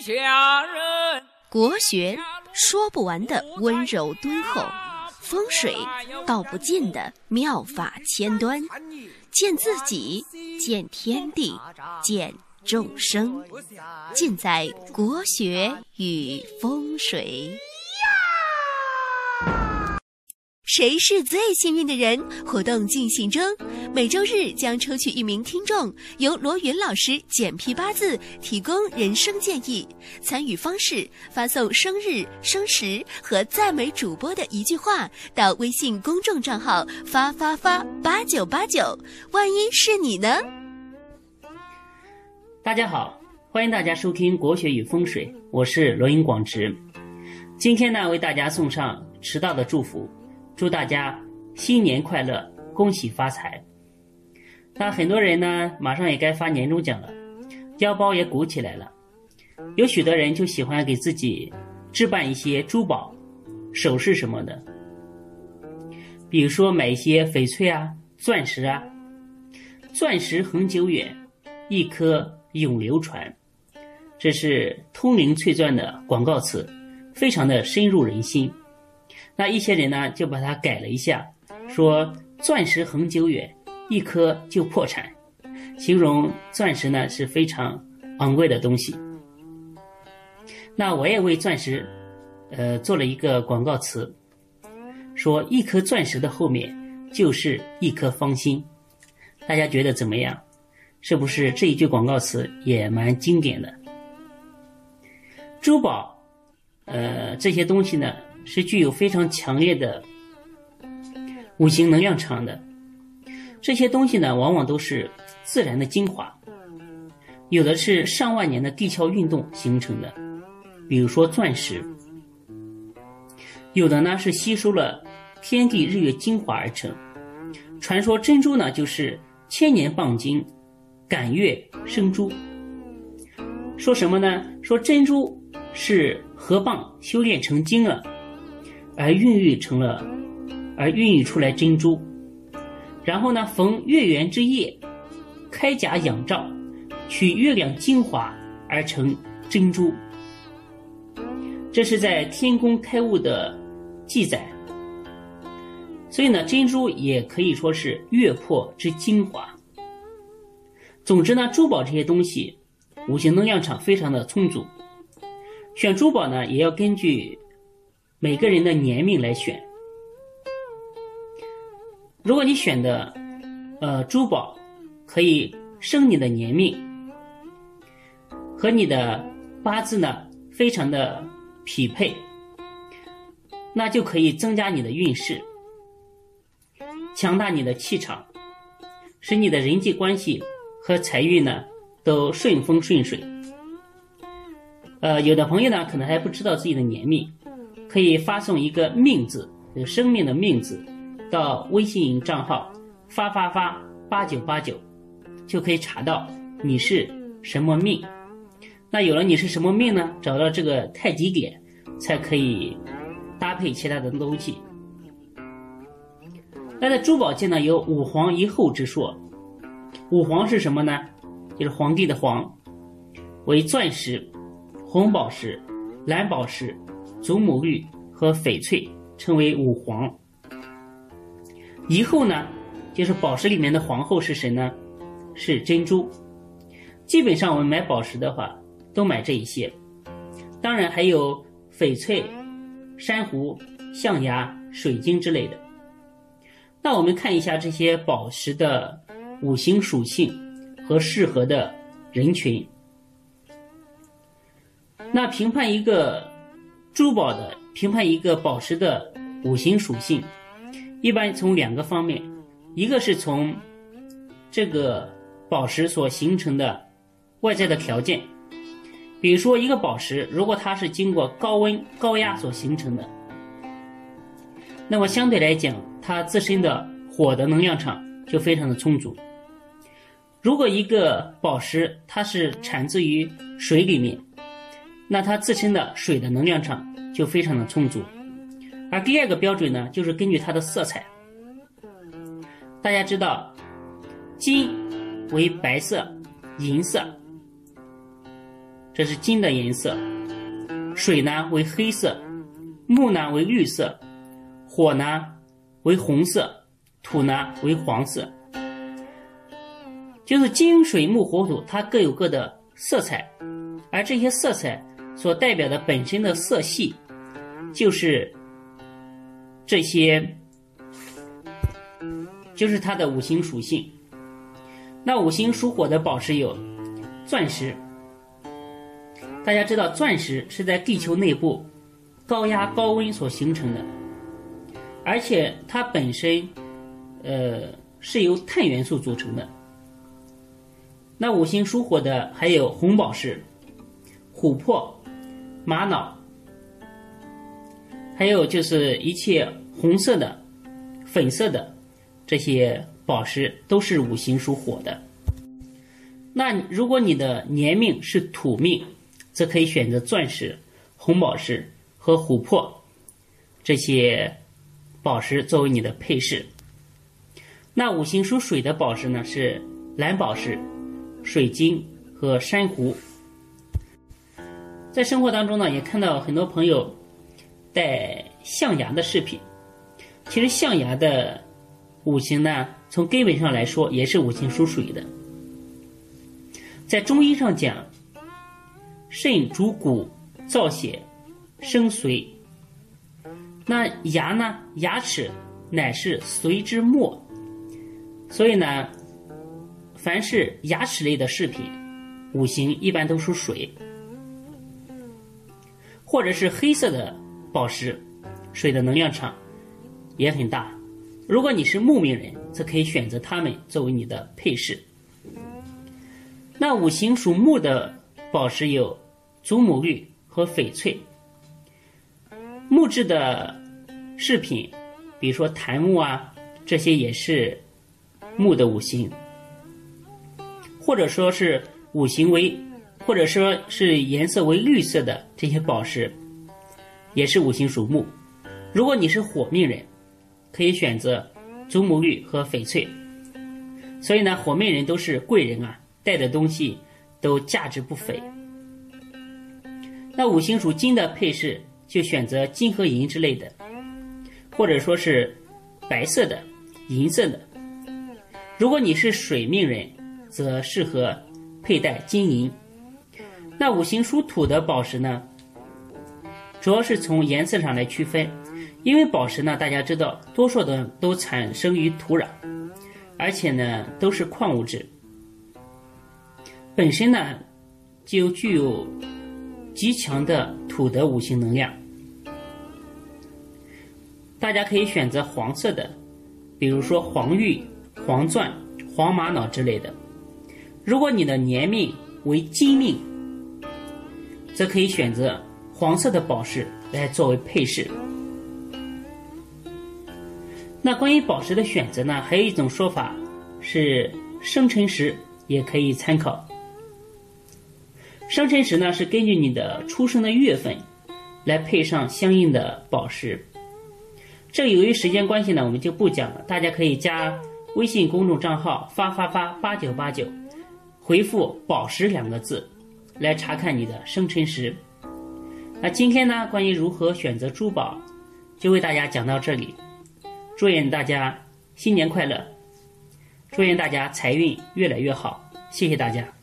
下人。国学说不完的温柔敦厚，风水道不尽的妙法千端，见自己，见天地，见众生，尽在国学与风水。谁是最幸运的人？活动进行中，每周日将抽取一名听众，由罗云老师简批八字，提供人生建议。参与方式：发送生日、生时和赞美主播的一句话到微信公众账号“发发发八九八九”。万一是你呢？大家好，欢迎大家收听《国学与风水》，我是罗云广直。今天呢，为大家送上迟到的祝福。祝大家新年快乐，恭喜发财！那很多人呢，马上也该发年终奖了，腰包也鼓起来了。有许多人就喜欢给自己置办一些珠宝、首饰什么的，比如说买一些翡翠啊、钻石啊。钻石恒久远，一颗永流传。这是通灵翠钻的广告词，非常的深入人心。那一些人呢，就把它改了一下，说钻石恒久远，一颗就破产，形容钻石呢是非常昂贵的东西。那我也为钻石，呃，做了一个广告词，说一颗钻石的后面就是一颗芳心，大家觉得怎么样？是不是这一句广告词也蛮经典的？珠宝，呃，这些东西呢？是具有非常强烈的五行能量场的，这些东西呢，往往都是自然的精华，有的是上万年的地壳运动形成的，比如说钻石；有的呢是吸收了天地日月精华而成。传说珍珠呢，就是千年蚌精，感月生珠。说什么呢？说珍珠是河蚌修炼成精了。而孕育成了，而孕育出来珍珠，然后呢，逢月圆之夜，开甲仰照，取月亮精华而成珍珠。这是在天宫开悟的记载。所以呢，珍珠也可以说是月魄之精华。总之呢，珠宝这些东西，五行能量场非常的充足。选珠宝呢，也要根据。每个人的年命来选，如果你选的，呃，珠宝可以生你的年命，和你的八字呢非常的匹配，那就可以增加你的运势，强大你的气场，使你的人际关系和财运呢都顺风顺水。呃，有的朋友呢可能还不知道自己的年命。可以发送一个“命”字，有生命的“命”字，到微信账号发发发八九八九，就可以查到你是什么命。那有了你是什么命呢？找到这个太极点，才可以搭配其他的东西。那在珠宝界呢，有五黄一厚之说。五黄是什么呢？就是皇帝的黄，为钻石、红宝石、蓝宝石。祖母绿和翡翠称为五黄。以后呢，就是宝石里面的皇后是谁呢？是珍珠。基本上我们买宝石的话，都买这一些。当然还有翡翠、珊瑚、象牙、水晶之类的。那我们看一下这些宝石的五行属性和适合的人群。那评判一个。珠宝的评判一个宝石的五行属性，一般从两个方面，一个是从这个宝石所形成的外在的条件，比如说一个宝石，如果它是经过高温高压所形成的，那么相对来讲，它自身的火的能量场就非常的充足。如果一个宝石它是产自于水里面。那它自身的水的能量场就非常的充足，而第二个标准呢，就是根据它的色彩。大家知道，金为白色、银色，这是金的颜色；水呢为黑色，木呢为绿色，火呢为红色，土呢为黄色。就是金、水、木、火、土，它各有各的色彩，而这些色彩所代表的本身的色系，就是这些。就是它的五行属性。那五行属火的宝石有钻石。大家知道，钻石是在地球内部高压高温所形成的，而且它本身呃是由碳元素组成的。那五行属火的还有红宝石、琥珀、玛瑙，还有就是一切红色的、粉色的。这些宝石都是五行属火的。那如果你的年命是土命，则可以选择钻石、红宝石和琥珀这些宝石作为你的配饰。那五行属水的宝石呢，是蓝宝石、水晶和珊瑚。在生活当中呢，也看到很多朋友戴象牙的饰品。其实象牙的。五行呢，从根本上来说也是五行属水的。在中医上讲，肾主骨、造血、生髓。那牙呢，牙齿乃是髓之末，所以呢，凡是牙齿类的饰品，五行一般都属水，或者是黑色的宝石，水的能量场也很大。如果你是木命人，则可以选择它们作为你的配饰。那五行属木的宝石有祖母绿和翡翠。木质的饰品，比如说檀木啊，这些也是木的五行，或者说是五行为，或者说是颜色为绿色的这些宝石，也是五行属木。如果你是火命人。可以选择祖母绿和翡翠，所以呢，火命人都是贵人啊，带的东西都价值不菲。那五行属金的配饰就选择金和银之类的，或者说是白色的、银色的。如果你是水命人，则适合佩戴金银。那五行属土的宝石呢，主要是从颜色上来区分。因为宝石呢，大家知道，多数的都产生于土壤，而且呢都是矿物质，本身呢就具有极强的土的五行能量。大家可以选择黄色的，比如说黄玉、黄钻、黄玛瑙之类的。如果你的年命为金命，则可以选择黄色的宝石来作为配饰。那关于宝石的选择呢？还有一种说法是生辰石也可以参考。生辰石呢是根据你的出生的月份来配上相应的宝石。这由于时间关系呢，我们就不讲了。大家可以加微信公众账号“发发发八九八九”，回复“宝石”两个字来查看你的生辰石。那今天呢，关于如何选择珠宝，就为大家讲到这里。祝愿大家新年快乐！祝愿大家财运越来越好！谢谢大家。